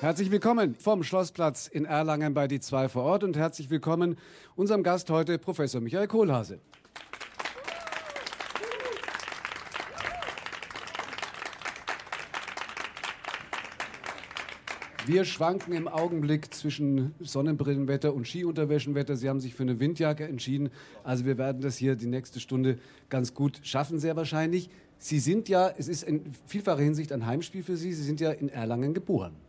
Herzlich willkommen vom Schlossplatz in Erlangen bei die zwei vor Ort und herzlich willkommen unserem Gast heute, Professor Michael Kohlhase. Wir schwanken im Augenblick zwischen Sonnenbrillenwetter und Skiunterwäschenwetter. Sie haben sich für eine Windjacke entschieden. Also wir werden das hier die nächste Stunde ganz gut schaffen, sehr wahrscheinlich. Sie sind ja, es ist in vielfacher Hinsicht ein Heimspiel für Sie. Sie sind ja in Erlangen geboren.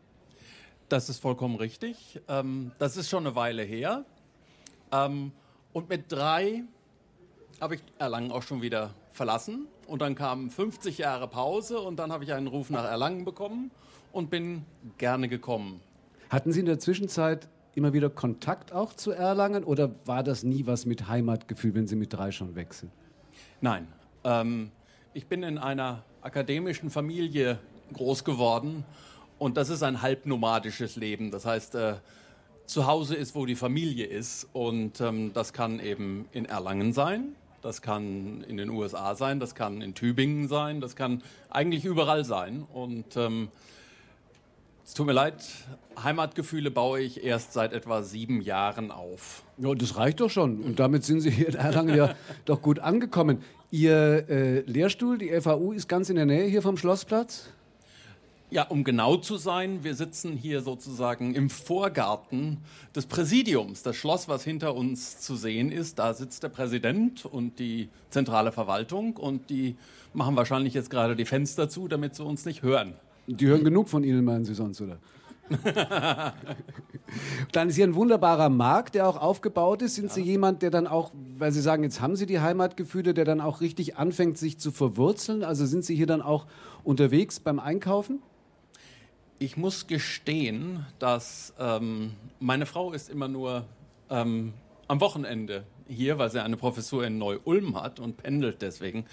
Das ist vollkommen richtig. Ähm, das ist schon eine Weile her. Ähm, und mit drei habe ich Erlangen auch schon wieder verlassen. Und dann kamen 50 Jahre Pause und dann habe ich einen Ruf nach Erlangen bekommen und bin gerne gekommen. Hatten Sie in der Zwischenzeit immer wieder Kontakt auch zu Erlangen oder war das nie was mit Heimatgefühl, wenn Sie mit drei schon wechseln? Nein. Ähm, ich bin in einer akademischen Familie groß geworden und das ist ein halbnomadisches Leben. Das heißt, äh, zu Hause ist, wo die Familie ist. Und ähm, das kann eben in Erlangen sein, das kann in den USA sein, das kann in Tübingen sein, das kann eigentlich überall sein. Und ähm, es tut mir leid, Heimatgefühle baue ich erst seit etwa sieben Jahren auf. Ja, das reicht doch schon. Und damit sind Sie hier in Erlangen ja doch gut angekommen. Ihr äh, Lehrstuhl, die FAU, ist ganz in der Nähe hier vom Schlossplatz? Ja, um genau zu sein, wir sitzen hier sozusagen im Vorgarten des Präsidiums. Das Schloss, was hinter uns zu sehen ist, da sitzt der Präsident und die zentrale Verwaltung und die machen wahrscheinlich jetzt gerade die Fenster zu, damit sie uns nicht hören. Die hören genug von Ihnen, meinen Sie sonst, oder? dann ist hier ein wunderbarer Markt, der auch aufgebaut ist. Sind ja. Sie jemand, der dann auch, weil Sie sagen, jetzt haben Sie die Heimatgefühle, der dann auch richtig anfängt, sich zu verwurzeln? Also sind Sie hier dann auch unterwegs beim Einkaufen? Ich muss gestehen, dass ähm, meine Frau ist immer nur ähm, am Wochenende hier, weil sie eine Professur in Neu-Ulm hat und pendelt deswegen.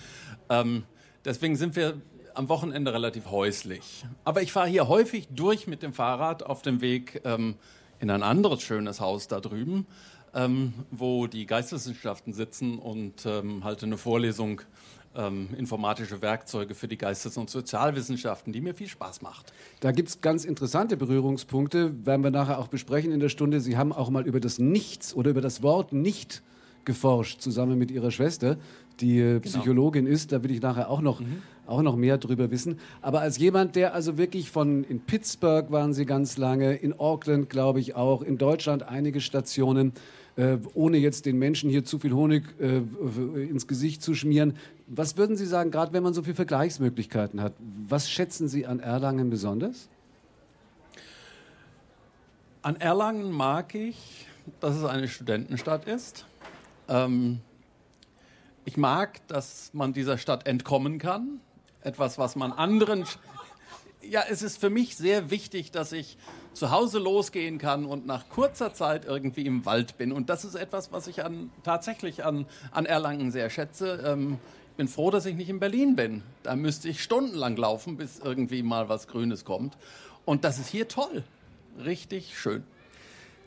Ähm, deswegen sind wir am Wochenende relativ häuslich. Aber ich fahre hier häufig durch mit dem Fahrrad auf dem Weg ähm, in ein anderes schönes Haus da drüben, ähm, wo die Geisteswissenschaften sitzen und ähm, halte eine Vorlesung ähm, informatische Werkzeuge für die Geistes- und Sozialwissenschaften, die mir viel Spaß macht. Da gibt es ganz interessante Berührungspunkte, werden wir nachher auch besprechen in der Stunde. Sie haben auch mal über das Nichts oder über das Wort Nicht geforscht, zusammen mit Ihrer Schwester, die äh, genau. Psychologin ist. Da will ich nachher auch noch, mhm. auch noch mehr drüber wissen. Aber als jemand, der also wirklich von, in Pittsburgh waren Sie ganz lange, in Auckland glaube ich auch, in Deutschland einige Stationen, äh, ohne jetzt den Menschen hier zu viel Honig äh, ins Gesicht zu schmieren. Was würden Sie sagen, gerade wenn man so viele Vergleichsmöglichkeiten hat, was schätzen Sie an Erlangen besonders? An Erlangen mag ich, dass es eine Studentenstadt ist. Ähm, ich mag, dass man dieser Stadt entkommen kann. Etwas, was man anderen ja, es ist für mich sehr wichtig, dass ich zu Hause losgehen kann und nach kurzer Zeit irgendwie im Wald bin. Und das ist etwas, was ich an, tatsächlich an, an Erlangen sehr schätze. Ähm, ich bin froh, dass ich nicht in Berlin bin. Da müsste ich stundenlang laufen, bis irgendwie mal was Grünes kommt. Und das ist hier toll. Richtig schön.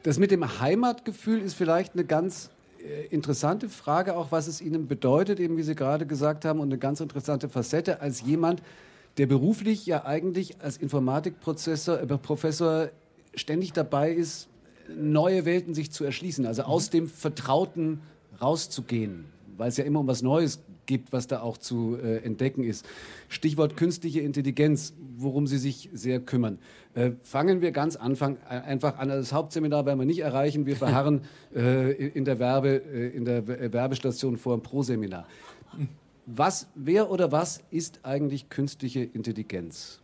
Das mit dem Heimatgefühl ist vielleicht eine ganz äh, interessante Frage, auch was es Ihnen bedeutet, eben wie Sie gerade gesagt haben, und eine ganz interessante Facette als jemand, der beruflich ja eigentlich als Informatikprofessor äh, Professor ständig dabei ist, neue Welten sich zu erschließen, also aus mhm. dem Vertrauten rauszugehen, weil es ja immer um was Neues gibt, was da auch zu äh, entdecken ist. Stichwort künstliche Intelligenz, worum Sie sich sehr kümmern. Äh, fangen wir ganz Anfang äh, einfach an. Also das Hauptseminar werden wir nicht erreichen. Wir verharren äh, in der Werbe, äh, in der Werbestation vor dem Pro-Seminar. Was, wer oder was ist eigentlich künstliche Intelligenz?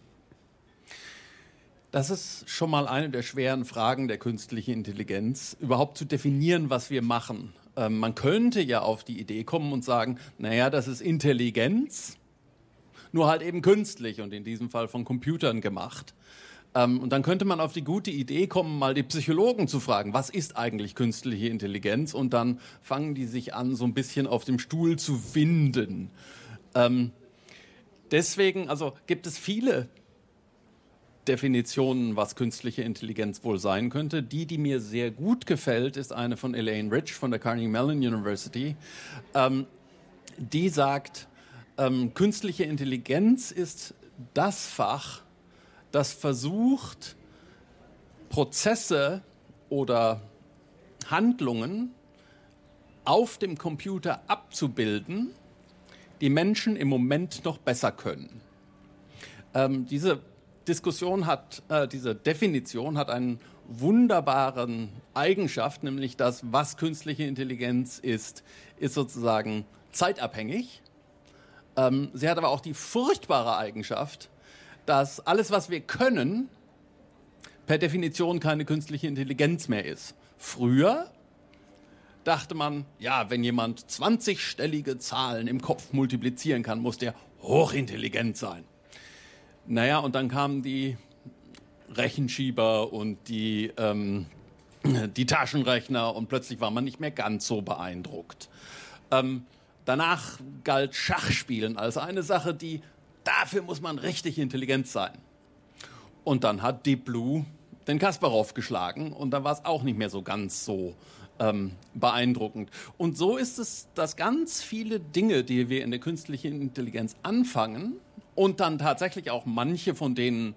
Das ist schon mal eine der schweren Fragen der künstlichen Intelligenz, überhaupt zu definieren, was wir machen. Ähm, man könnte ja auf die Idee kommen und sagen, naja, das ist Intelligenz, nur halt eben künstlich und in diesem Fall von Computern gemacht. Ähm, und dann könnte man auf die gute Idee kommen, mal die Psychologen zu fragen, was ist eigentlich künstliche Intelligenz? Und dann fangen die sich an, so ein bisschen auf dem Stuhl zu winden. Ähm, deswegen, also gibt es viele Definitionen, was künstliche Intelligenz wohl sein könnte. Die, die mir sehr gut gefällt, ist eine von Elaine Rich von der Carnegie Mellon University. Ähm, die sagt, ähm, künstliche Intelligenz ist das Fach, das versucht, Prozesse oder Handlungen auf dem Computer abzubilden, die Menschen im Moment noch besser können. Ähm, diese Diskussion hat, äh, diese Definition hat einen wunderbaren Eigenschaft, nämlich das, was künstliche Intelligenz ist, ist sozusagen zeitabhängig. Ähm, sie hat aber auch die furchtbare Eigenschaft, dass alles, was wir können, per Definition keine künstliche Intelligenz mehr ist. Früher dachte man, ja, wenn jemand 20-stellige Zahlen im Kopf multiplizieren kann, muss der hochintelligent sein. Naja, und dann kamen die Rechenschieber und die, ähm, die Taschenrechner und plötzlich war man nicht mehr ganz so beeindruckt. Ähm, danach galt Schachspielen als eine Sache, die dafür muss man richtig intelligent sein. Und dann hat Deep Blue den Kasparov geschlagen und dann war es auch nicht mehr so ganz so ähm, beeindruckend. Und so ist es, dass ganz viele Dinge, die wir in der künstlichen Intelligenz anfangen und dann tatsächlich auch manche von denen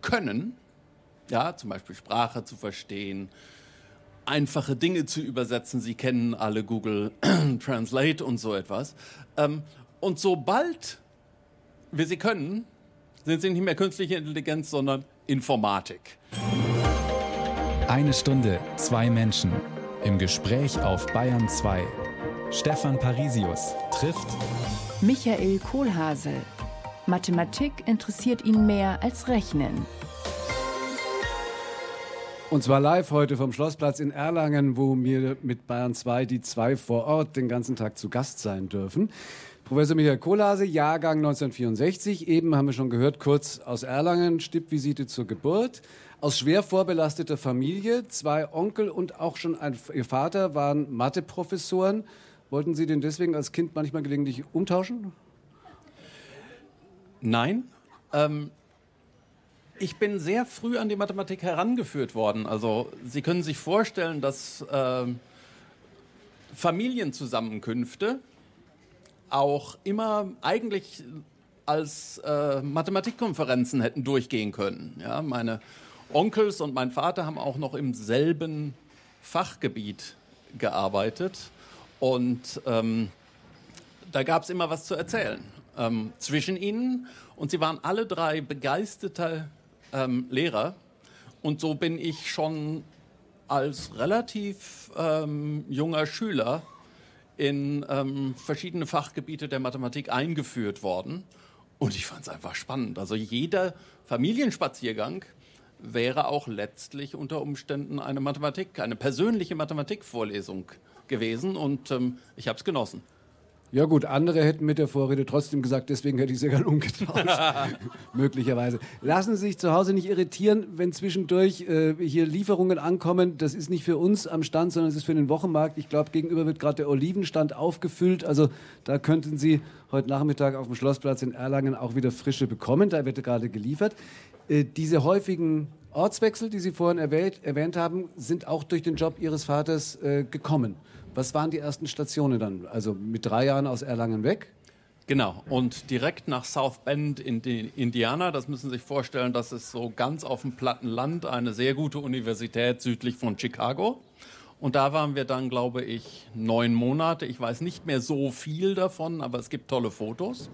können, ja, zum Beispiel Sprache zu verstehen, einfache Dinge zu übersetzen. Sie kennen alle Google Translate und so etwas. Ähm, und sobald wir sie können, sind sie nicht mehr künstliche Intelligenz, sondern Informatik. Eine Stunde, zwei Menschen. Im Gespräch auf Bayern 2. Stefan Parisius trifft Michael Kohlhase. Mathematik interessiert ihn mehr als Rechnen. Und zwar live heute vom Schlossplatz in Erlangen, wo wir mit Bayern 2 die zwei vor Ort den ganzen Tag zu Gast sein dürfen. Professor Michael Kohlhase, Jahrgang 1964. Eben haben wir schon gehört, kurz aus Erlangen, Stippvisite zur Geburt aus schwer vorbelasteter Familie. Zwei Onkel und auch schon ein, ihr Vater waren Matheprofessoren. Wollten Sie den deswegen als Kind manchmal gelegentlich umtauschen? Nein. Ähm, ich bin sehr früh an die Mathematik herangeführt worden. Also Sie können sich vorstellen, dass äh, Familienzusammenkünfte auch immer eigentlich als äh, Mathematikkonferenzen hätten durchgehen können. Ja, meine Onkels und mein Vater haben auch noch im selben Fachgebiet gearbeitet und ähm, da gab es immer was zu erzählen ähm, zwischen ihnen und sie waren alle drei begeisterte ähm, Lehrer und so bin ich schon als relativ ähm, junger Schüler in ähm, verschiedene Fachgebiete der Mathematik eingeführt worden und ich fand es einfach spannend. Also jeder Familienspaziergang wäre auch letztlich unter Umständen eine Mathematik, eine persönliche Mathematikvorlesung gewesen und ähm, ich habe es genossen. Ja gut, andere hätten mit der Vorrede trotzdem gesagt, deswegen hätte ich sehr gerne umgetauscht. Möglicherweise. Lassen Sie sich zu Hause nicht irritieren, wenn zwischendurch äh, hier Lieferungen ankommen. Das ist nicht für uns am Stand, sondern es ist für den Wochenmarkt. Ich glaube, gegenüber wird gerade der Olivenstand aufgefüllt. Also da könnten Sie heute Nachmittag auf dem Schlossplatz in Erlangen auch wieder frische bekommen. Da wird gerade geliefert. Äh, diese häufigen Ortswechsel, die Sie vorhin erwähnt, erwähnt haben, sind auch durch den Job Ihres Vaters äh, gekommen. Was waren die ersten Stationen dann? Also mit drei Jahren aus Erlangen weg? Genau, und direkt nach South Bend in Indiana, das müssen Sie sich vorstellen, das ist so ganz auf dem platten Land, eine sehr gute Universität südlich von Chicago. Und da waren wir dann, glaube ich, neun Monate. Ich weiß nicht mehr so viel davon, aber es gibt tolle Fotos.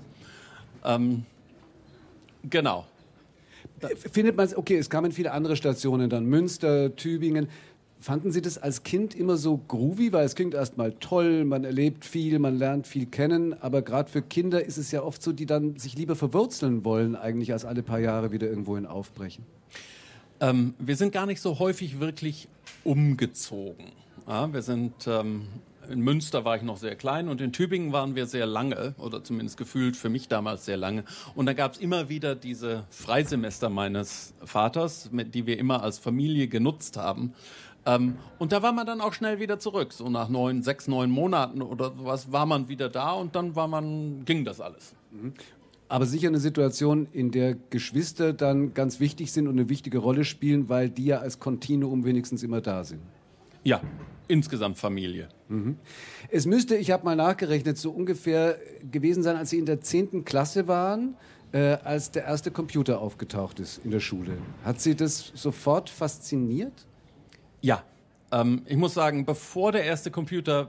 Ähm, genau. Findet man es, okay, es kamen viele andere Stationen dann, Münster, Tübingen. Fanden Sie das als Kind immer so groovy? Weil es klingt erstmal toll, man erlebt viel, man lernt viel kennen, aber gerade für Kinder ist es ja oft so, die dann sich lieber verwurzeln wollen, eigentlich als alle paar Jahre wieder irgendwohin aufbrechen. Ähm, wir sind gar nicht so häufig wirklich umgezogen. Ja, wir sind ähm, in Münster war ich noch sehr klein und in Tübingen waren wir sehr lange, oder zumindest gefühlt für mich damals sehr lange. Und da gab es immer wieder diese Freisemester meines Vaters, mit, die wir immer als Familie genutzt haben. Ähm, und da war man dann auch schnell wieder zurück. So nach neun, sechs, neun Monaten oder was war man wieder da und dann war man, ging das alles. Mhm. Aber sicher eine Situation, in der Geschwister dann ganz wichtig sind und eine wichtige Rolle spielen, weil die ja als Kontinuum wenigstens immer da sind. Ja, insgesamt Familie. Mhm. Es müsste, ich habe mal nachgerechnet, so ungefähr gewesen sein, als Sie in der 10. Klasse waren, äh, als der erste Computer aufgetaucht ist in der Schule. Hat Sie das sofort fasziniert? Ja, ähm, ich muss sagen, bevor der erste Computer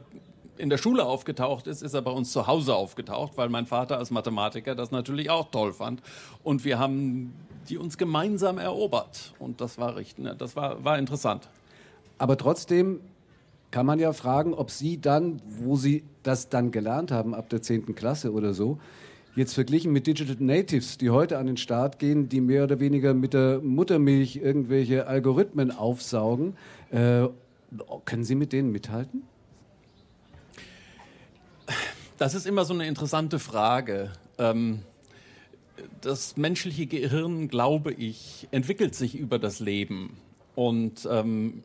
in der Schule aufgetaucht ist, ist er bei uns zu Hause aufgetaucht, weil mein Vater als Mathematiker das natürlich auch toll fand. Und wir haben die uns gemeinsam erobert. Und das war richtig, ne, das war, war interessant. Aber trotzdem kann man ja fragen, ob Sie dann, wo Sie das dann gelernt haben, ab der 10. Klasse oder so, jetzt verglichen mit Digital Natives, die heute an den Start gehen, die mehr oder weniger mit der Muttermilch irgendwelche Algorithmen aufsaugen, äh, können Sie mit denen mithalten? Das ist immer so eine interessante Frage. Ähm, das menschliche Gehirn, glaube ich, entwickelt sich über das Leben. Und ähm,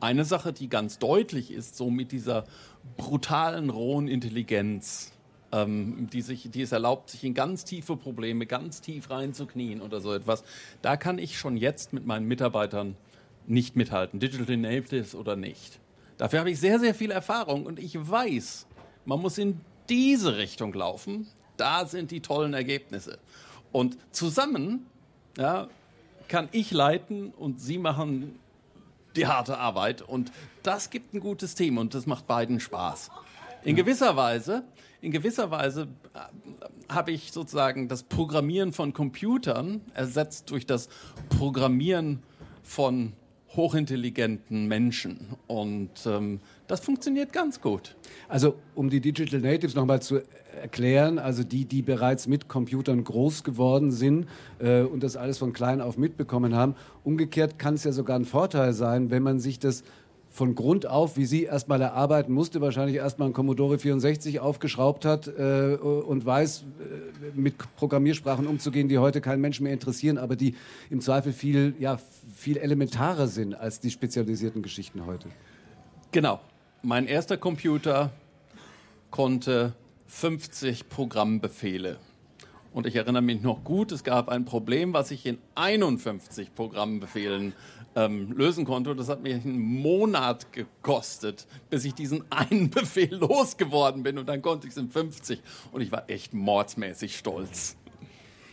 eine Sache, die ganz deutlich ist, so mit dieser brutalen, rohen Intelligenz, ähm, die, sich, die es erlaubt, sich in ganz tiefe Probleme ganz tief reinzuknien oder so etwas, da kann ich schon jetzt mit meinen Mitarbeitern nicht mithalten, Digital Natives oder nicht. Dafür habe ich sehr, sehr viel Erfahrung und ich weiß, man muss in diese Richtung laufen. Da sind die tollen Ergebnisse. Und zusammen ja, kann ich leiten und Sie machen die harte Arbeit. Und das gibt ein gutes Team und das macht beiden Spaß. In gewisser Weise, in gewisser Weise äh, habe ich sozusagen das Programmieren von Computern ersetzt durch das Programmieren von hochintelligenten Menschen. Und ähm, das funktioniert ganz gut. Also um die Digital Natives nochmal zu erklären, also die, die bereits mit Computern groß geworden sind äh, und das alles von klein auf mitbekommen haben. Umgekehrt kann es ja sogar ein Vorteil sein, wenn man sich das von Grund auf, wie sie erstmal erarbeiten musste, wahrscheinlich erstmal ein Commodore 64 aufgeschraubt hat äh, und weiß, äh, mit Programmiersprachen umzugehen, die heute keinen Menschen mehr interessieren, aber die im Zweifel viel, ja, viel elementarer sind als die spezialisierten Geschichten heute. Genau. Mein erster Computer konnte 50 Programmbefehle. Und ich erinnere mich noch gut, es gab ein Problem, was ich in 51 Programmbefehlen ähm, lösen konnte. Das hat mich einen Monat gekostet, bis ich diesen einen Befehl losgeworden bin. Und dann konnte ich es in 50. Und ich war echt mordsmäßig stolz.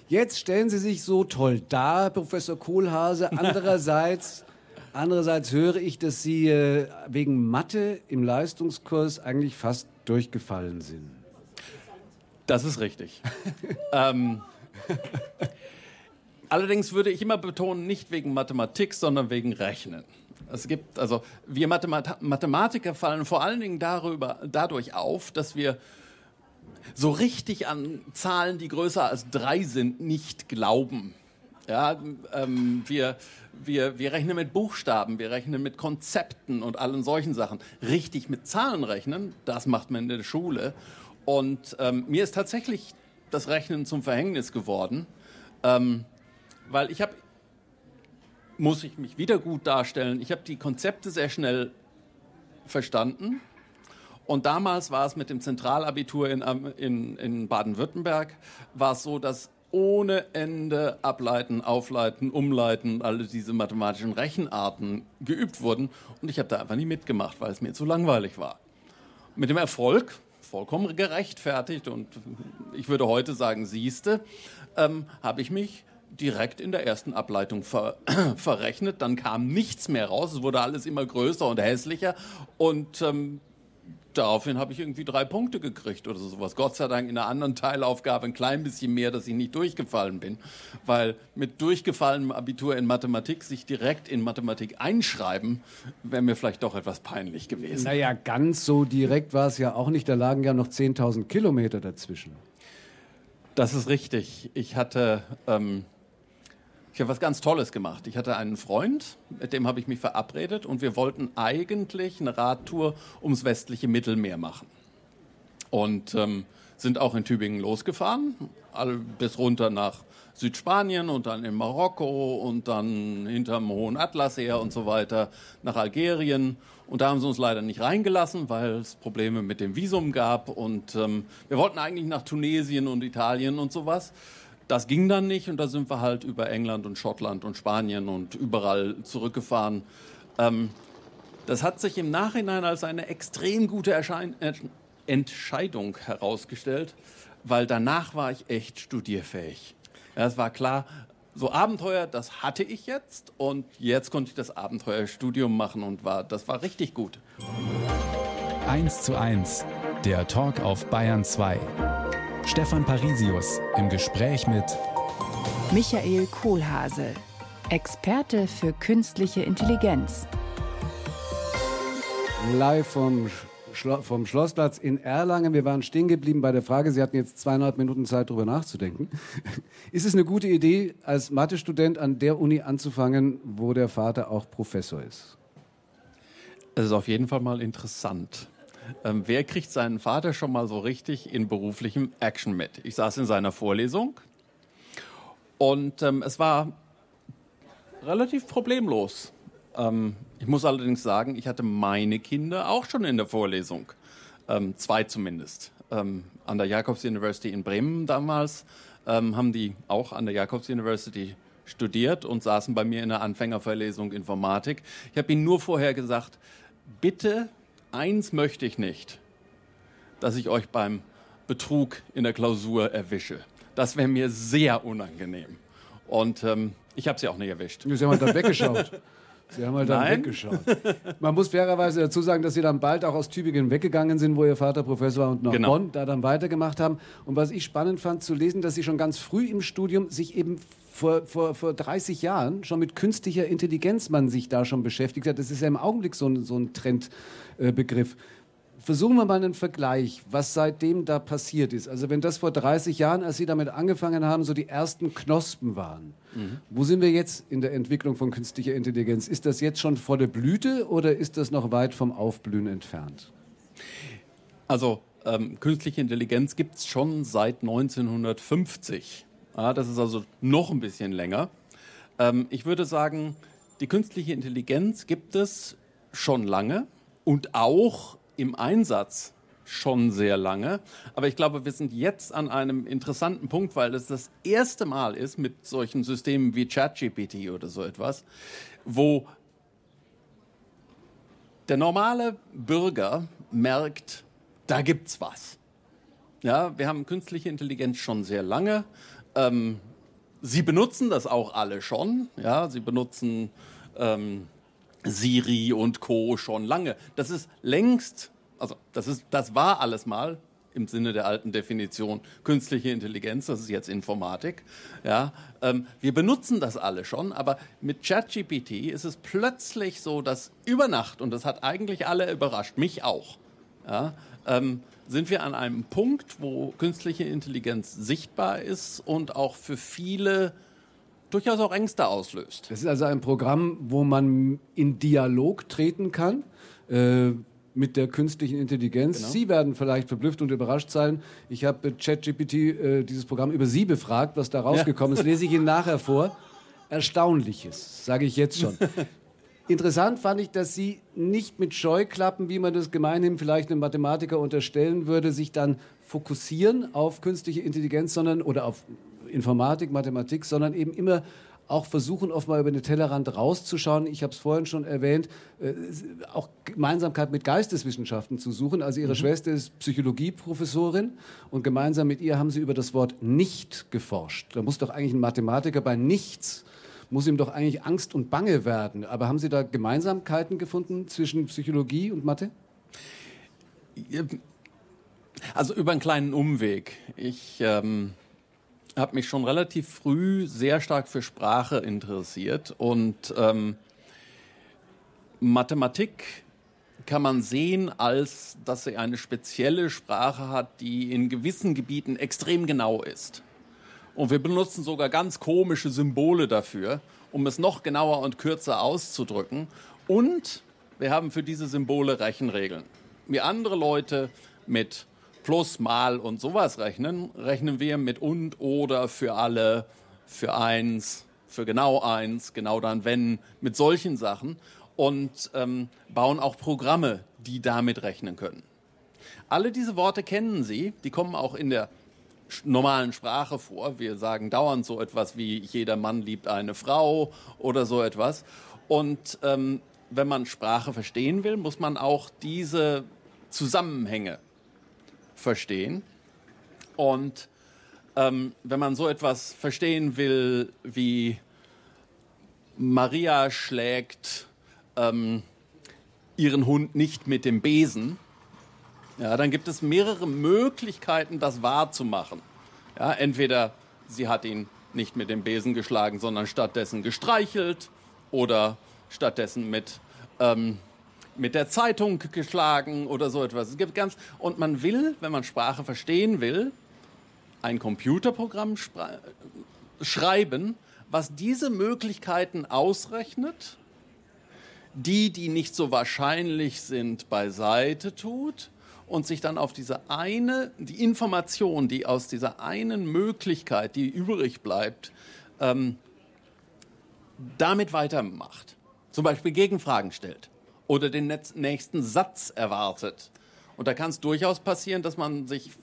Jetzt stellen Sie sich so toll dar, Professor Kohlhase. Andererseits, andererseits höre ich, dass Sie äh, wegen Mathe im Leistungskurs eigentlich fast durchgefallen sind. Das ist richtig. ähm, Allerdings würde ich immer betonen, nicht wegen Mathematik, sondern wegen Rechnen. Es gibt, also wir Mathemat Mathematiker fallen vor allen Dingen darüber, dadurch auf, dass wir so richtig an Zahlen, die größer als drei sind, nicht glauben. Ja, ähm, wir, wir, wir rechnen mit Buchstaben, wir rechnen mit Konzepten und allen solchen Sachen. Richtig mit Zahlen rechnen, das macht man in der Schule. Und ähm, mir ist tatsächlich das Rechnen zum Verhängnis geworden. Ähm, weil ich habe, muss ich mich wieder gut darstellen, ich habe die Konzepte sehr schnell verstanden. Und damals war es mit dem Zentralabitur in, in, in Baden-Württemberg, war es so, dass ohne Ende ableiten, aufleiten, umleiten, alle diese mathematischen Rechenarten geübt wurden. Und ich habe da einfach nie mitgemacht, weil es mir zu langweilig war. Mit dem Erfolg, vollkommen gerechtfertigt und ich würde heute sagen, siehste, ähm, habe ich mich direkt in der ersten Ableitung ver verrechnet. Dann kam nichts mehr raus. Es wurde alles immer größer und hässlicher. Und ähm, daraufhin habe ich irgendwie drei Punkte gekriegt oder sowas. Gott sei Dank in einer anderen Teilaufgabe ein klein bisschen mehr, dass ich nicht durchgefallen bin. Weil mit durchgefallenem Abitur in Mathematik sich direkt in Mathematik einschreiben, wäre mir vielleicht doch etwas peinlich gewesen. Naja, ganz so direkt war es ja auch nicht. Da lagen ja noch 10.000 Kilometer dazwischen. Das ist richtig. Ich hatte ähm, ich habe was ganz Tolles gemacht. Ich hatte einen Freund, mit dem habe ich mich verabredet und wir wollten eigentlich eine Radtour ums westliche Mittelmeer machen. Und ähm, sind auch in Tübingen losgefahren, bis runter nach Südspanien und dann in Marokko und dann hinterm Hohen Atlas her und so weiter nach Algerien. Und da haben sie uns leider nicht reingelassen, weil es Probleme mit dem Visum gab. Und ähm, wir wollten eigentlich nach Tunesien und Italien und sowas das ging dann nicht und da sind wir halt über England und Schottland und Spanien und überall zurückgefahren. Ähm, das hat sich im Nachhinein als eine extrem gute Erschein Entscheidung herausgestellt, weil danach war ich echt studierfähig. Es war klar, so Abenteuer, das hatte ich jetzt und jetzt konnte ich das Abenteuerstudium machen und war, das war richtig gut. 1 zu 1, der Talk auf Bayern 2. Stefan Parisius im Gespräch mit Michael Kohlhase, Experte für künstliche Intelligenz. Live vom, Schlo vom Schlossplatz in Erlangen. Wir waren stehen geblieben bei der Frage, Sie hatten jetzt zweieinhalb Minuten Zeit, darüber nachzudenken. Ist es eine gute Idee, als Mathestudent an der Uni anzufangen, wo der Vater auch Professor ist? Es ist auf jeden Fall mal interessant. Ähm, wer kriegt seinen Vater schon mal so richtig in beruflichem Action mit? Ich saß in seiner Vorlesung und ähm, es war relativ problemlos. Ähm, ich muss allerdings sagen, ich hatte meine Kinder auch schon in der Vorlesung. Ähm, zwei zumindest. Ähm, an der Jacobs University in Bremen damals ähm, haben die auch an der Jacobs University studiert und saßen bei mir in der Anfängerverlesung Informatik. Ich habe ihnen nur vorher gesagt, bitte, eins möchte ich nicht, dass ich euch beim Betrug in der Klausur erwische. Das wäre mir sehr unangenehm. Und ähm, ich habe sie auch nicht erwischt. Sie haben halt dann weggeschaut. Sie haben halt dann Nein. weggeschaut. Man muss fairerweise dazu sagen, dass Sie dann bald auch aus Tübingen weggegangen sind, wo Ihr Vater Professor war und nach Genau. Bonn da dann weitergemacht haben. Und was ich spannend fand zu lesen, dass Sie schon ganz früh im Studium sich eben vor, vor, vor 30 Jahren schon mit künstlicher Intelligenz man sich da schon beschäftigt hat. Das ist ja im Augenblick so ein, so ein Trendbegriff. Versuchen wir mal einen Vergleich, was seitdem da passiert ist. Also wenn das vor 30 Jahren, als Sie damit angefangen haben, so die ersten Knospen waren, wo sind wir jetzt in der Entwicklung von künstlicher Intelligenz? Ist das jetzt schon vor der Blüte oder ist das noch weit vom Aufblühen entfernt? Also ähm, künstliche Intelligenz gibt es schon seit 1950. Ja, das ist also noch ein bisschen länger. Ähm, ich würde sagen, die künstliche Intelligenz gibt es schon lange und auch im Einsatz schon sehr lange. Aber ich glaube, wir sind jetzt an einem interessanten Punkt, weil es das erste Mal ist mit solchen Systemen wie ChatGPT oder so etwas, wo der normale Bürger merkt, da gibt's was. Ja, wir haben künstliche Intelligenz schon sehr lange. Ähm, sie benutzen das auch alle schon. Ja, sie benutzen ähm, Siri und Co. schon lange. Das ist längst, also das ist, das war alles mal im Sinne der alten Definition künstliche Intelligenz, das ist jetzt Informatik. Ja, ähm, wir benutzen das alle schon, aber mit ChatGPT ist es plötzlich so, dass über Nacht, und das hat eigentlich alle überrascht, mich auch, ja, ähm, sind wir an einem Punkt, wo künstliche Intelligenz sichtbar ist und auch für viele durchaus auch Ängste auslöst. Das ist also ein Programm, wo man in Dialog treten kann. Äh, mit der künstlichen Intelligenz. Genau. Sie werden vielleicht verblüfft und überrascht sein. Ich habe ChatGPT, äh, dieses Programm, über Sie befragt, was da rausgekommen ist. Lese ich Ihnen nachher vor. Erstaunliches, sage ich jetzt schon. Interessant fand ich, dass Sie nicht mit Scheuklappen, wie man das gemeinhin vielleicht einem Mathematiker unterstellen würde, sich dann fokussieren auf künstliche Intelligenz, sondern oder auf Informatik, Mathematik, sondern eben immer auch versuchen, oft mal über den Tellerrand rauszuschauen. Ich habe es vorhin schon erwähnt, äh, auch Gemeinsamkeit mit Geisteswissenschaften zu suchen. Also Ihre Schwester ist Psychologieprofessorin und gemeinsam mit ihr haben Sie über das Wort nicht geforscht. Da muss doch eigentlich ein Mathematiker bei nichts muss ihm doch eigentlich Angst und Bange werden. Aber haben Sie da Gemeinsamkeiten gefunden zwischen Psychologie und Mathe? Also über einen kleinen Umweg. Ich ähm, habe mich schon relativ früh sehr stark für Sprache interessiert und ähm, Mathematik kann man sehen, als dass sie eine spezielle Sprache hat, die in gewissen Gebieten extrem genau ist. Und wir benutzen sogar ganz komische Symbole dafür, um es noch genauer und kürzer auszudrücken. Und wir haben für diese Symbole Rechenregeln. Wie andere Leute mit Plus, Mal und sowas rechnen, rechnen wir mit und, oder, für alle, für eins, für genau eins, genau dann wenn, mit solchen Sachen und ähm, bauen auch Programme, die damit rechnen können. Alle diese Worte kennen Sie, die kommen auch in der normalen Sprache vor. Wir sagen dauernd so etwas wie jeder Mann liebt eine Frau oder so etwas. Und ähm, wenn man Sprache verstehen will, muss man auch diese Zusammenhänge verstehen. Und ähm, wenn man so etwas verstehen will wie Maria schlägt ähm, ihren Hund nicht mit dem Besen, ja, dann gibt es mehrere Möglichkeiten, das wahrzumachen. Ja, entweder sie hat ihn nicht mit dem Besen geschlagen, sondern stattdessen gestreichelt oder stattdessen mit, ähm, mit der Zeitung geschlagen oder so etwas. Es gibt ganz, und man will, wenn man Sprache verstehen will, ein Computerprogramm schreiben, was diese Möglichkeiten ausrechnet, die, die nicht so wahrscheinlich sind, beiseite tut und sich dann auf diese eine, die Information, die aus dieser einen Möglichkeit, die übrig bleibt, ähm, damit weitermacht. Zum Beispiel Gegenfragen stellt oder den nächsten Satz erwartet. Und da kann es durchaus passieren, dass man sich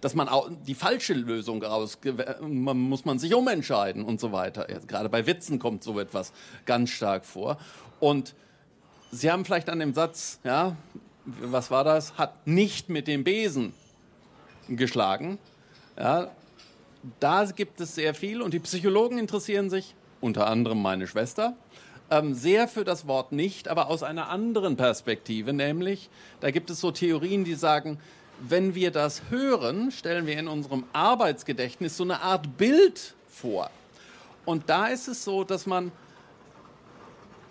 dass man auch die falsche Lösung raus, man muss man sich umentscheiden und so weiter. Gerade bei Witzen kommt so etwas ganz stark vor. Und Sie haben vielleicht an dem Satz, ja, was war das? Hat nicht mit dem Besen geschlagen. Ja, da gibt es sehr viel und die Psychologen interessieren sich, unter anderem meine Schwester, ähm, sehr für das Wort nicht, aber aus einer anderen Perspektive, nämlich da gibt es so Theorien, die sagen, wenn wir das hören, stellen wir in unserem Arbeitsgedächtnis so eine Art Bild vor. Und da ist es so, dass man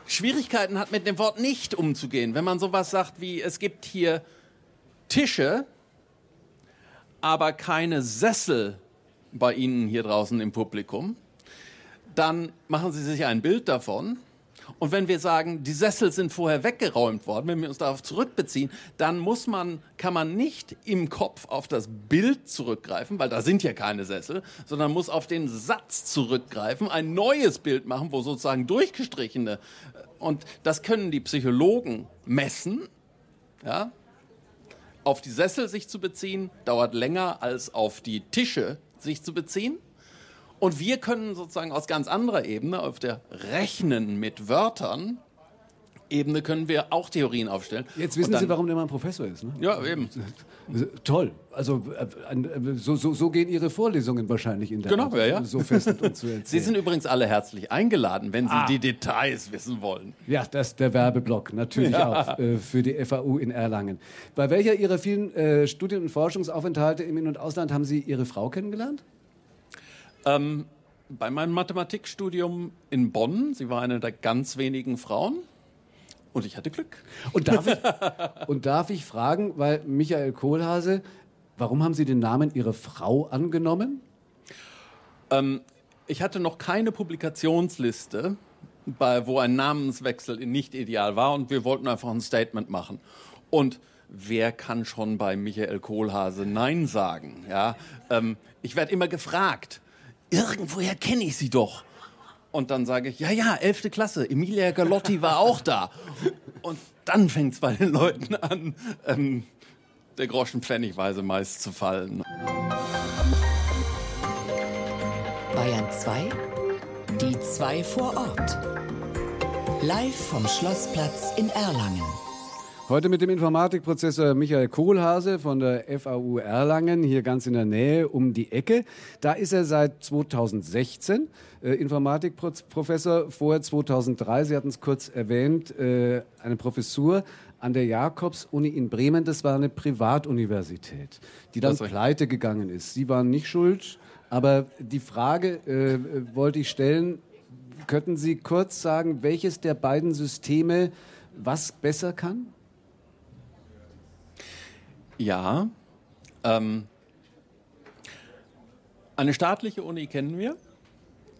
Schwierigkeiten hat, mit dem Wort nicht umzugehen. Wenn man sowas sagt wie, es gibt hier Tische, aber keine Sessel bei Ihnen hier draußen im Publikum, dann machen Sie sich ein Bild davon und wenn wir sagen, die Sessel sind vorher weggeräumt worden, wenn wir uns darauf zurückbeziehen, dann muss man, kann man nicht im Kopf auf das Bild zurückgreifen, weil da sind ja keine Sessel, sondern muss auf den Satz zurückgreifen, ein neues Bild machen, wo sozusagen durchgestrichene, und das können die Psychologen messen, ja, auf die Sessel sich zu beziehen, dauert länger als auf die Tische sich zu beziehen. Und wir können sozusagen aus ganz anderer Ebene, auf der Rechnen mit Wörtern, Ebene können wir auch Theorien aufstellen. Jetzt wissen dann, Sie, warum der Mann Professor ist. Ne? Ja, eben. Toll. Also äh, äh, so, so, so, gehen Ihre Vorlesungen wahrscheinlich in der genau, Art, ja, ja. so fest und zu erzählen. Sie sind übrigens alle herzlich eingeladen, wenn Sie ah. die Details wissen wollen. Ja, das ist der Werbeblock, natürlich ja. auch äh, für die FAU in Erlangen. Bei welcher Ihrer vielen äh, Studien- und Forschungsaufenthalte im In- und Ausland haben Sie Ihre Frau kennengelernt? Ähm, bei meinem Mathematikstudium in Bonn, sie war eine der ganz wenigen Frauen. Und ich hatte Glück. Und darf ich, und darf ich fragen, weil Michael Kohlhase, warum haben Sie den Namen Ihrer Frau angenommen? Ähm, ich hatte noch keine Publikationsliste, bei, wo ein Namenswechsel nicht ideal war und wir wollten einfach ein Statement machen. Und wer kann schon bei Michael Kohlhase Nein sagen? Ja, ähm, ich werde immer gefragt irgendwoher kenne ich sie doch. Und dann sage ich, ja, ja, 11. Klasse, Emilia Galotti war auch da. Und dann fängt es bei den Leuten an, ähm, der Groschen pfennigweise meist zu fallen. Bayern 2, die zwei vor Ort. Live vom Schlossplatz in Erlangen. Heute mit dem Informatikprozessor Michael Kohlhase von der FAU Erlangen, hier ganz in der Nähe um die Ecke. Da ist er seit 2016 äh, Informatikprofessor, vorher 2003, Sie hatten es kurz erwähnt, äh, eine Professur an der Jakobs-Uni in Bremen. Das war eine Privatuniversität, die dann pleite gegangen ist. Sie waren nicht schuld, aber die Frage äh, wollte ich stellen, könnten Sie kurz sagen, welches der beiden Systeme was besser kann? Ja. Ähm, eine staatliche Uni kennen wir.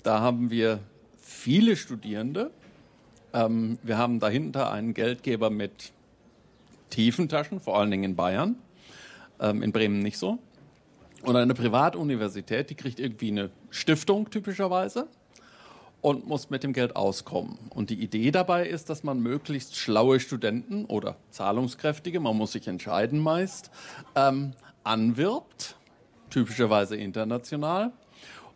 Da haben wir viele Studierende. Ähm, wir haben dahinter einen Geldgeber mit tiefen Taschen, vor allen Dingen in Bayern. Ähm, in Bremen nicht so. Und eine Privatuniversität, die kriegt irgendwie eine Stiftung typischerweise und muss mit dem Geld auskommen. Und die Idee dabei ist, dass man möglichst schlaue Studenten oder zahlungskräftige, man muss sich entscheiden meist, ähm, anwirbt, typischerweise international,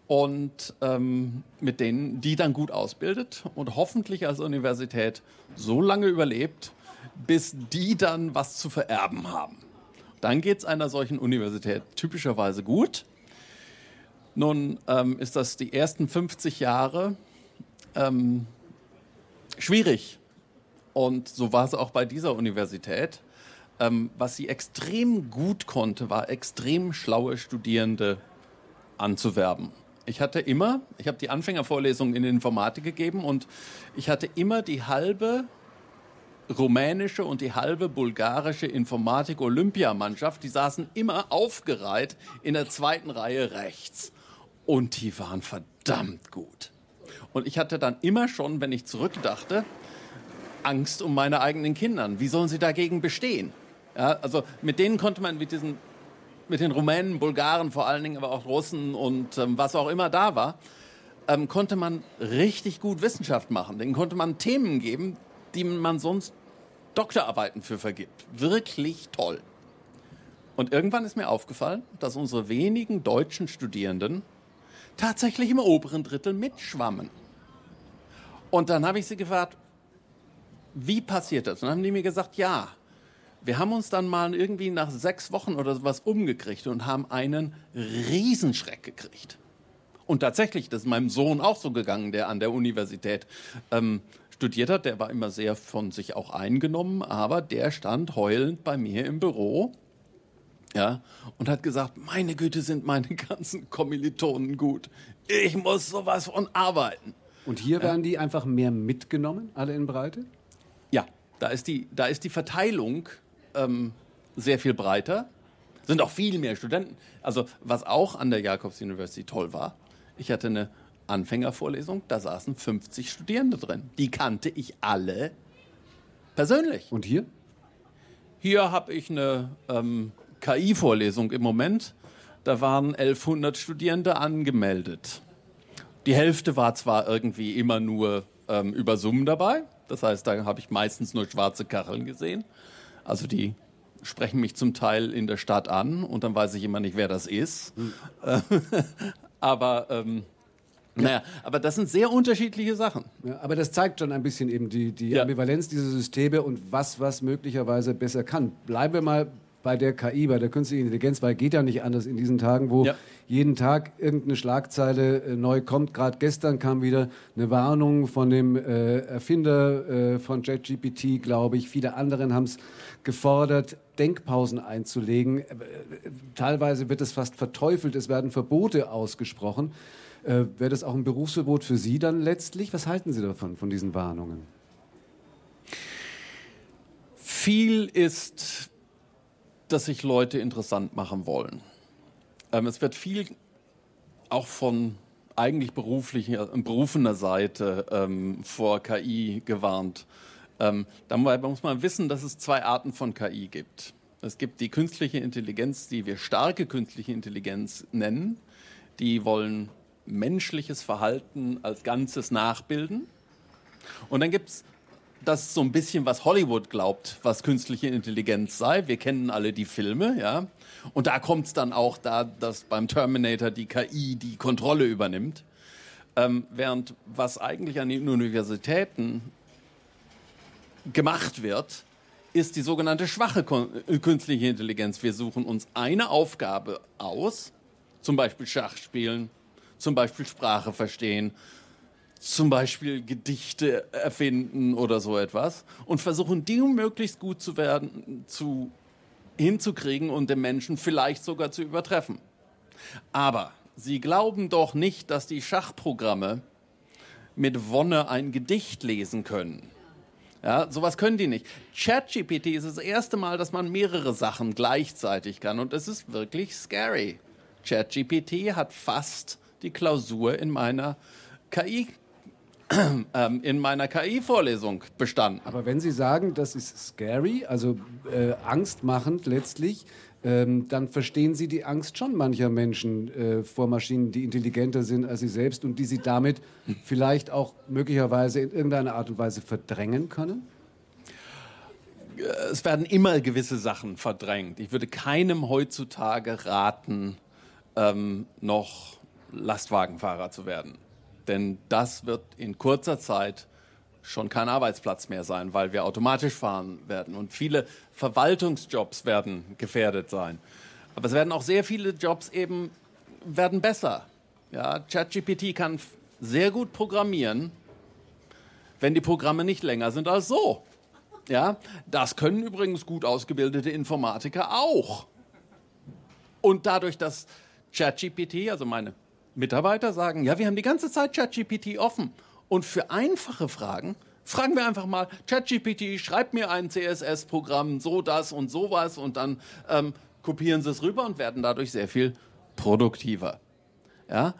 und ähm, mit denen, die dann gut ausbildet und hoffentlich als Universität so lange überlebt, bis die dann was zu vererben haben. Dann geht es einer solchen Universität typischerweise gut. Nun ähm, ist das die ersten 50 Jahre ähm, schwierig. Und so war es auch bei dieser Universität. Ähm, was sie extrem gut konnte, war extrem schlaue Studierende anzuwerben. Ich hatte immer, ich habe die Anfängervorlesung in Informatik gegeben und ich hatte immer die halbe rumänische und die halbe bulgarische Informatik-Olympiamannschaft, die saßen immer aufgereiht in der zweiten Reihe rechts. Und die waren verdammt gut. Und ich hatte dann immer schon, wenn ich zurückdachte, Angst um meine eigenen Kinder. Wie sollen sie dagegen bestehen? Ja, also mit denen konnte man mit diesen, mit den Rumänen, Bulgaren vor allen Dingen, aber auch Russen und ähm, was auch immer da war, ähm, konnte man richtig gut Wissenschaft machen. Denen konnte man Themen geben, die man sonst Doktorarbeiten für vergibt. Wirklich toll. Und irgendwann ist mir aufgefallen, dass unsere wenigen deutschen Studierenden tatsächlich im oberen Drittel mitschwammen. Und dann habe ich sie gefragt, wie passiert das? Und dann haben die mir gesagt, ja, wir haben uns dann mal irgendwie nach sechs Wochen oder sowas umgekriegt und haben einen Riesenschreck gekriegt. Und tatsächlich, das ist meinem Sohn auch so gegangen, der an der Universität ähm, studiert hat. Der war immer sehr von sich auch eingenommen, aber der stand heulend bei mir im Büro ja, und hat gesagt, meine Güte, sind meine ganzen Kommilitonen gut. Ich muss sowas von arbeiten. Und hier ja. werden die einfach mehr mitgenommen, alle in Breite? Ja, da ist die, da ist die Verteilung ähm, sehr viel breiter. Sind auch viel mehr Studenten. Also was auch an der Jacobs University toll war, ich hatte eine Anfängervorlesung, da saßen 50 Studierende drin. Die kannte ich alle persönlich. Und hier? Hier habe ich eine ähm, KI-Vorlesung im Moment. Da waren 1100 Studierende angemeldet. Die Hälfte war zwar irgendwie immer nur ähm, über Zoom dabei. Das heißt, da habe ich meistens nur schwarze Kacheln gesehen. Also die sprechen mich zum Teil in der Stadt an und dann weiß ich immer nicht, wer das ist. Hm. aber ähm, naja, aber das sind sehr unterschiedliche Sachen. Ja, aber das zeigt schon ein bisschen eben die, die ja. Ambivalenz dieser Systeme und was, was möglicherweise besser kann. Bleiben wir mal bei der KI, bei der künstlichen Intelligenz, weil geht ja nicht anders in diesen Tagen, wo ja. jeden Tag irgendeine Schlagzeile äh, neu kommt. Gerade gestern kam wieder eine Warnung von dem äh, Erfinder äh, von JetGPT, glaube ich. Viele anderen haben es gefordert, Denkpausen einzulegen. Teilweise wird es fast verteufelt, es werden Verbote ausgesprochen. Äh, Wäre das auch ein Berufsverbot für Sie dann letztlich? Was halten Sie davon, von diesen Warnungen? Viel ist, dass sich Leute interessant machen wollen. Ähm, es wird viel auch von eigentlich beruflicher, berufener Seite ähm, vor KI gewarnt. Ähm, dabei muss man wissen, dass es zwei Arten von KI gibt. Es gibt die künstliche Intelligenz, die wir starke künstliche Intelligenz nennen. Die wollen menschliches Verhalten als Ganzes nachbilden. Und dann gibt es das so ein bisschen, was Hollywood glaubt, was künstliche Intelligenz sei. Wir kennen alle die Filme, ja. Und da kommt es dann auch da, dass beim Terminator die KI die Kontrolle übernimmt. Ähm, während was eigentlich an den Universitäten gemacht wird, ist die sogenannte schwache künstliche Intelligenz. Wir suchen uns eine Aufgabe aus, zum Beispiel Schach spielen, zum Beispiel Sprache verstehen, zum Beispiel Gedichte erfinden oder so etwas und versuchen, die möglichst gut zu werden, zu, hinzukriegen und den Menschen vielleicht sogar zu übertreffen. Aber Sie glauben doch nicht, dass die Schachprogramme mit Wonne ein Gedicht lesen können. Ja, sowas können die nicht. ChatGPT ist das erste Mal, dass man mehrere Sachen gleichzeitig kann und es ist wirklich scary. ChatGPT hat fast die Klausur in meiner KI in meiner KI-Vorlesung bestanden. Aber wenn Sie sagen, das ist scary, also äh, angstmachend letztlich, ähm, dann verstehen Sie die Angst schon mancher Menschen äh, vor Maschinen, die intelligenter sind als sie selbst und die sie damit vielleicht auch möglicherweise in irgendeiner Art und Weise verdrängen können? Es werden immer gewisse Sachen verdrängt. Ich würde keinem heutzutage raten, ähm, noch Lastwagenfahrer zu werden. Denn das wird in kurzer Zeit schon kein Arbeitsplatz mehr sein, weil wir automatisch fahren werden. Und viele Verwaltungsjobs werden gefährdet sein. Aber es werden auch sehr viele Jobs eben werden besser. Ja, ChatGPT kann sehr gut programmieren, wenn die Programme nicht länger sind als so. Ja, das können übrigens gut ausgebildete Informatiker auch. Und dadurch, dass ChatGPT, also meine Mitarbeiter sagen, ja, wir haben die ganze Zeit ChatGPT offen. Und für einfache Fragen fragen wir einfach mal, ChatGPT, schreib mir ein CSS-Programm, so das und sowas und dann ähm, kopieren sie es rüber und werden dadurch sehr viel produktiver. Ja?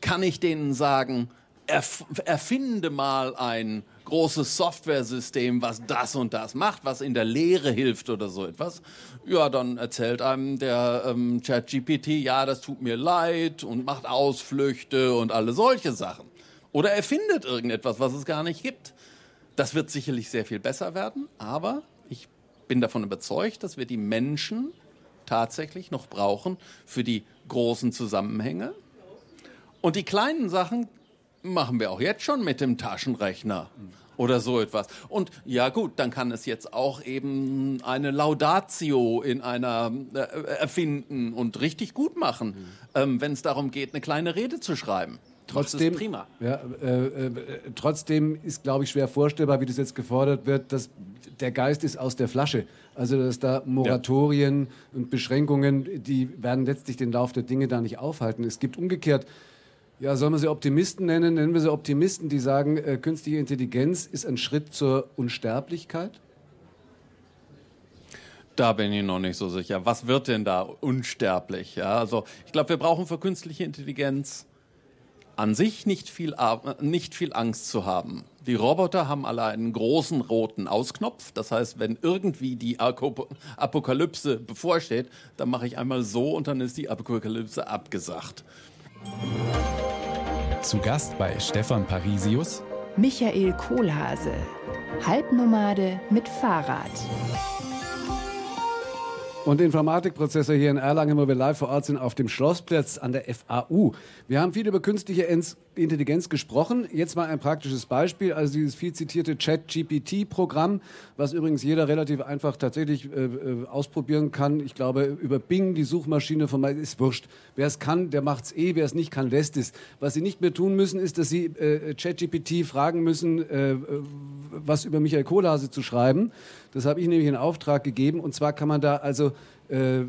Kann ich denen sagen, erf erfinde mal ein großes Softwaresystem, was das und das macht, was in der Lehre hilft oder so etwas, ja, dann erzählt einem der ähm, ChatGPT, ja, das tut mir leid und macht Ausflüchte und alle solche Sachen. Oder erfindet irgendetwas, was es gar nicht gibt. Das wird sicherlich sehr viel besser werden, aber ich bin davon überzeugt, dass wir die Menschen tatsächlich noch brauchen für die großen Zusammenhänge. Und die kleinen Sachen machen wir auch jetzt schon mit dem Taschenrechner oder so etwas. Und ja gut, dann kann es jetzt auch eben eine Laudatio in einer äh, erfinden und richtig gut machen, mhm. ähm, wenn es darum geht, eine kleine Rede zu schreiben. Trotzdem, ist prima. Ja, äh, äh, trotzdem ist, glaube ich, schwer vorstellbar, wie das jetzt gefordert wird, dass der Geist ist aus der Flasche. Also dass da Moratorien ja. und Beschränkungen, die werden letztlich den Lauf der Dinge da nicht aufhalten. Es gibt umgekehrt ja, sollen wir sie Optimisten nennen? Nennen wir sie Optimisten, die sagen, äh, künstliche Intelligenz ist ein Schritt zur Unsterblichkeit? Da bin ich noch nicht so sicher. Was wird denn da unsterblich? Ja, also ich glaube, wir brauchen für künstliche Intelligenz an sich nicht viel, nicht viel Angst zu haben. Die Roboter haben alle einen großen roten Ausknopf. Das heißt, wenn irgendwie die Apokalypse bevorsteht, dann mache ich einmal so und dann ist die Apokalypse abgesagt. Zu Gast bei Stefan Parisius Michael Kohlhase, Halbnomade mit Fahrrad. Und Informatikprozessor hier in Erlangen, wo wir live vor Ort sind, auf dem Schlossplatz an der FAU. Wir haben viel über künstliche Intelligenz gesprochen. Jetzt mal ein praktisches Beispiel, also dieses viel zitierte Chat-GPT-Programm, was übrigens jeder relativ einfach tatsächlich äh, äh, ausprobieren kann. Ich glaube, über Bing, die Suchmaschine von mir, ist wurscht. Wer es kann, der macht's eh. Wer es nicht kann, lässt es. Was Sie nicht mehr tun müssen, ist, dass Sie äh, ChatGPT fragen müssen, äh, was über Michael Kohlhase zu schreiben. Das habe ich nämlich in Auftrag gegeben. Und zwar kann man da also äh, äh,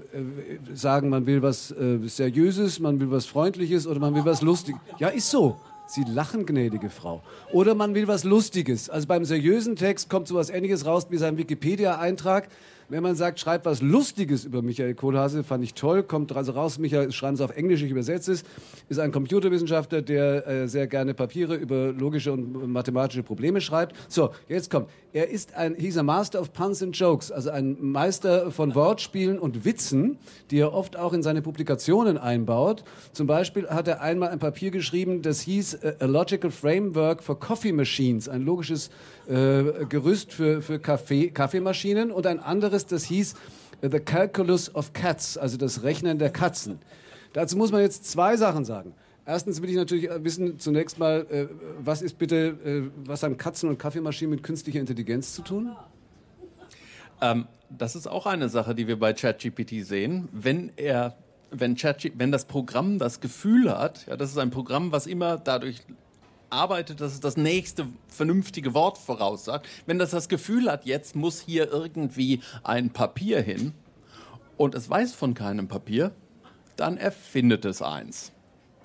sagen, man will was äh, Seriöses, man will was Freundliches oder man will was Lustiges. Ja, ist so. Sie lachen, gnädige Frau. Oder man will was Lustiges. Also beim seriösen Text kommt sowas Ähnliches raus wie sein Wikipedia-Eintrag. Wenn man sagt, schreibt was Lustiges über Michael Kohlhase, fand ich toll, kommt also raus, Michael, schreiben Sie auf Englisch, ich übersetze es, ist ein Computerwissenschaftler, der äh, sehr gerne Papiere über logische und mathematische Probleme schreibt. So, jetzt kommt. Er ist ein, he's a master of puns and jokes, also ein Meister von Wortspielen und Witzen, die er oft auch in seine Publikationen einbaut. Zum Beispiel hat er einmal ein Papier geschrieben, das hieß äh, A Logical Framework for Coffee Machines, ein logisches äh, Gerüst für, für Kaffee, Kaffeemaschinen und ein anderes, das hieß äh, The Calculus of Cats, also das Rechnen der Katzen. Dazu muss man jetzt zwei Sachen sagen. Erstens will ich natürlich wissen, zunächst mal, äh, was ist bitte, äh, was haben Katzen und Kaffeemaschinen mit künstlicher Intelligenz zu tun? Ähm, das ist auch eine Sache, die wir bei ChatGPT sehen. Wenn er, wenn, Chat, wenn das Programm das Gefühl hat, ja, das ist ein Programm, was immer dadurch arbeitet, dass es das nächste vernünftige Wort voraussagt. Wenn das das Gefühl hat, jetzt muss hier irgendwie ein Papier hin und es weiß von keinem Papier, dann erfindet es eins.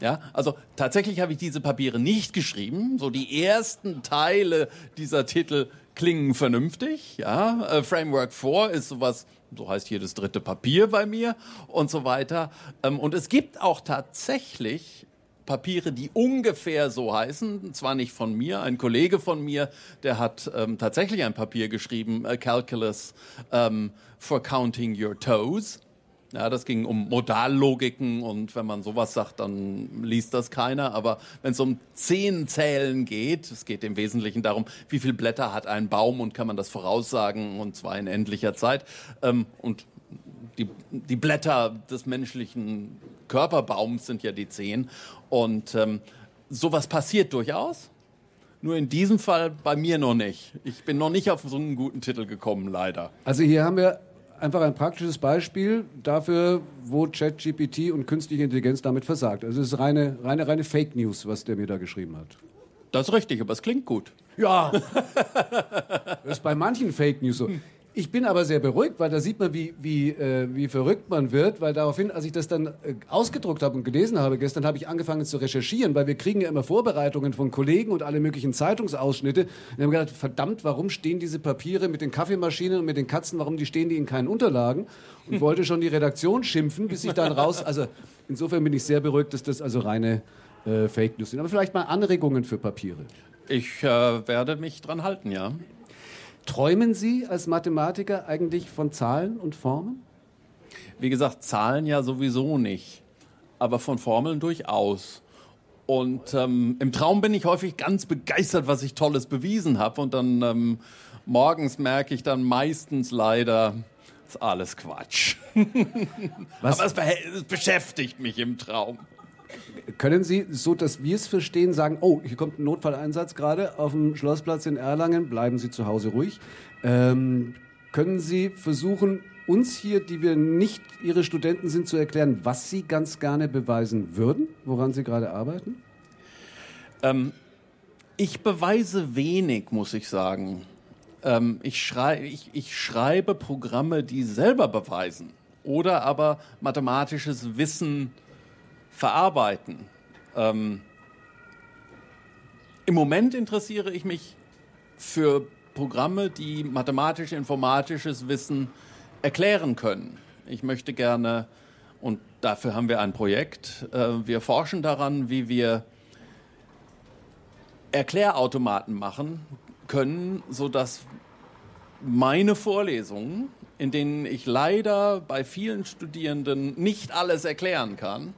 Ja, also tatsächlich habe ich diese Papiere nicht geschrieben. So die ersten Teile dieser Titel klingen vernünftig. Ja, äh, Framework 4 ist sowas, so heißt das dritte Papier bei mir und so weiter. Ähm, und es gibt auch tatsächlich Papiere, die ungefähr so heißen. Zwar nicht von mir, ein Kollege von mir, der hat ähm, tatsächlich ein Papier geschrieben, A Calculus ähm, for Counting Your Toes. Ja, das ging um Modallogiken und wenn man sowas sagt, dann liest das keiner. Aber wenn es um Zehn geht, es geht im Wesentlichen darum, wie viele Blätter hat ein Baum und kann man das voraussagen und zwar in endlicher Zeit. Ähm, und die, die Blätter des menschlichen Körperbaums sind ja die Zehen. Und ähm, sowas passiert durchaus. Nur in diesem Fall bei mir noch nicht. Ich bin noch nicht auf so einen guten Titel gekommen, leider. Also hier haben wir einfach ein praktisches Beispiel dafür, wo ChatGPT und künstliche Intelligenz damit versagt. Also es ist reine, reine, reine Fake News, was der mir da geschrieben hat. Das ist richtig, aber es klingt gut. Ja, das ist bei manchen Fake News so. Ich bin aber sehr beruhigt, weil da sieht man, wie, wie, äh, wie verrückt man wird, weil daraufhin, als ich das dann äh, ausgedruckt habe und gelesen habe gestern, habe ich angefangen zu recherchieren, weil wir kriegen ja immer Vorbereitungen von Kollegen und alle möglichen Zeitungsausschnitte. Und wir haben gedacht, verdammt, warum stehen diese Papiere mit den Kaffeemaschinen und mit den Katzen, warum die stehen die in keinen Unterlagen? Und wollte schon die Redaktion schimpfen, bis ich dann raus, also insofern bin ich sehr beruhigt, dass das also reine äh, Fake News sind. Aber vielleicht mal Anregungen für Papiere. Ich äh, werde mich dran halten, ja. Träumen Sie als Mathematiker eigentlich von Zahlen und Formen? Wie gesagt, Zahlen ja sowieso nicht, aber von Formeln durchaus. Und ähm, im Traum bin ich häufig ganz begeistert, was ich Tolles bewiesen habe. Und dann ähm, morgens merke ich dann meistens leider, ist alles Quatsch. Was? Aber es, es beschäftigt mich im Traum. Können Sie, so dass wir es verstehen, sagen, oh, hier kommt ein Notfalleinsatz gerade auf dem Schlossplatz in Erlangen, bleiben Sie zu Hause ruhig. Ähm, können Sie versuchen, uns hier, die wir nicht Ihre Studenten sind, zu erklären, was Sie ganz gerne beweisen würden, woran Sie gerade arbeiten? Ähm, ich beweise wenig, muss ich sagen. Ähm, ich, schrei ich, ich schreibe Programme, die selber beweisen oder aber mathematisches Wissen verarbeiten. Ähm, Im Moment interessiere ich mich für Programme, die mathematisch-informatisches Wissen erklären können. Ich möchte gerne, und dafür haben wir ein Projekt, äh, wir forschen daran, wie wir Erklärautomaten machen können, sodass meine Vorlesungen, in denen ich leider bei vielen Studierenden nicht alles erklären kann,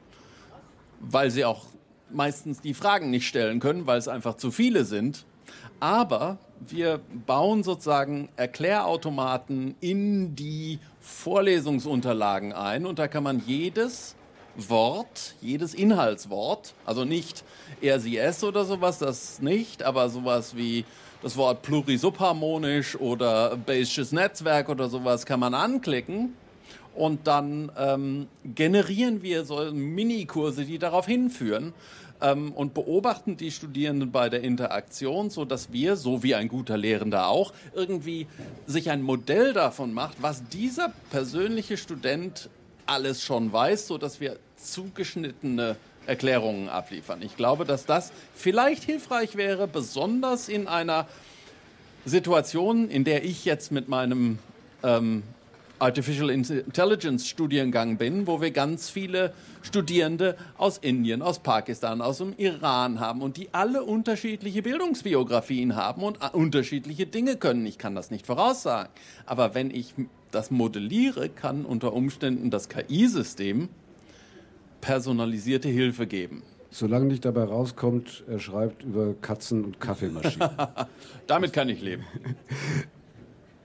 weil sie auch meistens die Fragen nicht stellen können, weil es einfach zu viele sind. Aber wir bauen sozusagen Erklärautomaten in die Vorlesungsunterlagen ein und da kann man jedes Wort, jedes Inhaltswort, also nicht RCS oder sowas, das nicht, aber sowas wie das Wort plurisubharmonisch oder Bayesches Netzwerk oder sowas kann man anklicken und dann ähm, generieren wir so Minikurse, die darauf hinführen ähm, und beobachten die Studierenden bei der Interaktion, so dass wir, so wie ein guter Lehrender auch, irgendwie sich ein Modell davon macht, was dieser persönliche Student alles schon weiß, so dass wir zugeschnittene Erklärungen abliefern. Ich glaube, dass das vielleicht hilfreich wäre, besonders in einer Situation, in der ich jetzt mit meinem ähm, Artificial Intelligence Studiengang bin, wo wir ganz viele Studierende aus Indien, aus Pakistan, aus dem Iran haben und die alle unterschiedliche Bildungsbiografien haben und äh, unterschiedliche Dinge können. Ich kann das nicht voraussagen. Aber wenn ich das modelliere, kann unter Umständen das KI-System personalisierte Hilfe geben. Solange nicht dabei rauskommt, er schreibt über Katzen und Kaffeemaschinen. Damit kann ich leben.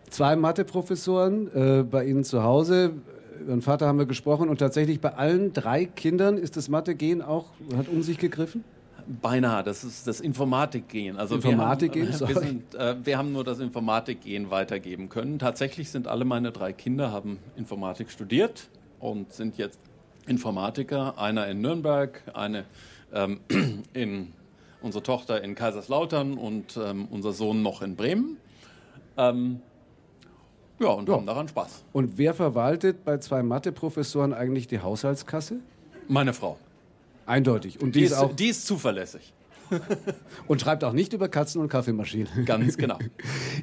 Zwei Matheprofessoren äh, bei Ihnen zu Hause. Über den Vater haben wir gesprochen und tatsächlich bei allen drei Kindern ist das Mathe-Gen auch, hat um sich gegriffen? Beinahe, das ist das Informatikgen. Also Informatikgen, wir, haben, wir, sind, äh, wir haben nur das Informatikgen weitergeben können. Tatsächlich sind alle meine drei Kinder haben Informatik studiert und sind jetzt Informatiker. Einer in Nürnberg, eine ähm, in unsere Tochter in Kaiserslautern und ähm, unser Sohn noch in Bremen. Ähm, ja, und Ja. haben daran Spaß. Und wer verwaltet bei zwei Matheprofessoren eigentlich die Haushaltskasse? Meine Frau. Eindeutig. Und die, Die ist auch die ist zuverlässig. und schreibt auch nicht über Katzen und Kaffeemaschinen. Ganz genau.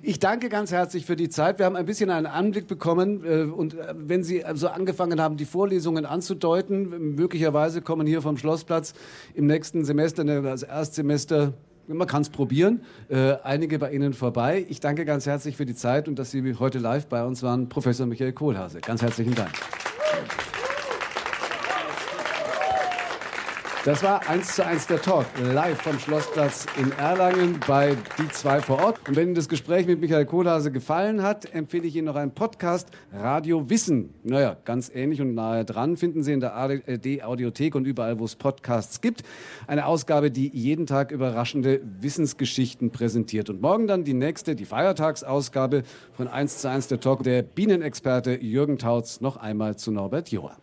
Ich danke ganz herzlich für die Zeit. Wir haben ein bisschen einen Anblick bekommen äh, und äh, wenn Sie so angefangen haben, die Vorlesungen anzudeuten, möglicherweise kommen hier vom Schlossplatz im nächsten Semester, das Erstsemester, man kann es probieren, äh, einige bei Ihnen vorbei. Ich danke ganz herzlich für die Zeit und dass Sie heute live bei uns waren, Professor Michael Kohlhase. Ganz herzlichen Dank. Das war 1 zu 1 der Talk, live vom Schlossplatz in Erlangen bei Die zwei vor Ort. Und wenn Ihnen das Gespräch mit Michael Kohlhase gefallen hat, empfehle ich Ihnen noch einen Podcast, Radio Wissen. Naja, ganz ähnlich und nahe dran finden Sie in der ARD-Audiothek und überall, wo es Podcasts gibt. Eine Ausgabe, die jeden Tag überraschende Wissensgeschichten präsentiert. Und morgen dann die nächste, die Feiertagsausgabe von 1 zu 1 der Talk. Der Bienenexperte Jürgen Tautz noch einmal zu Norbert Joa.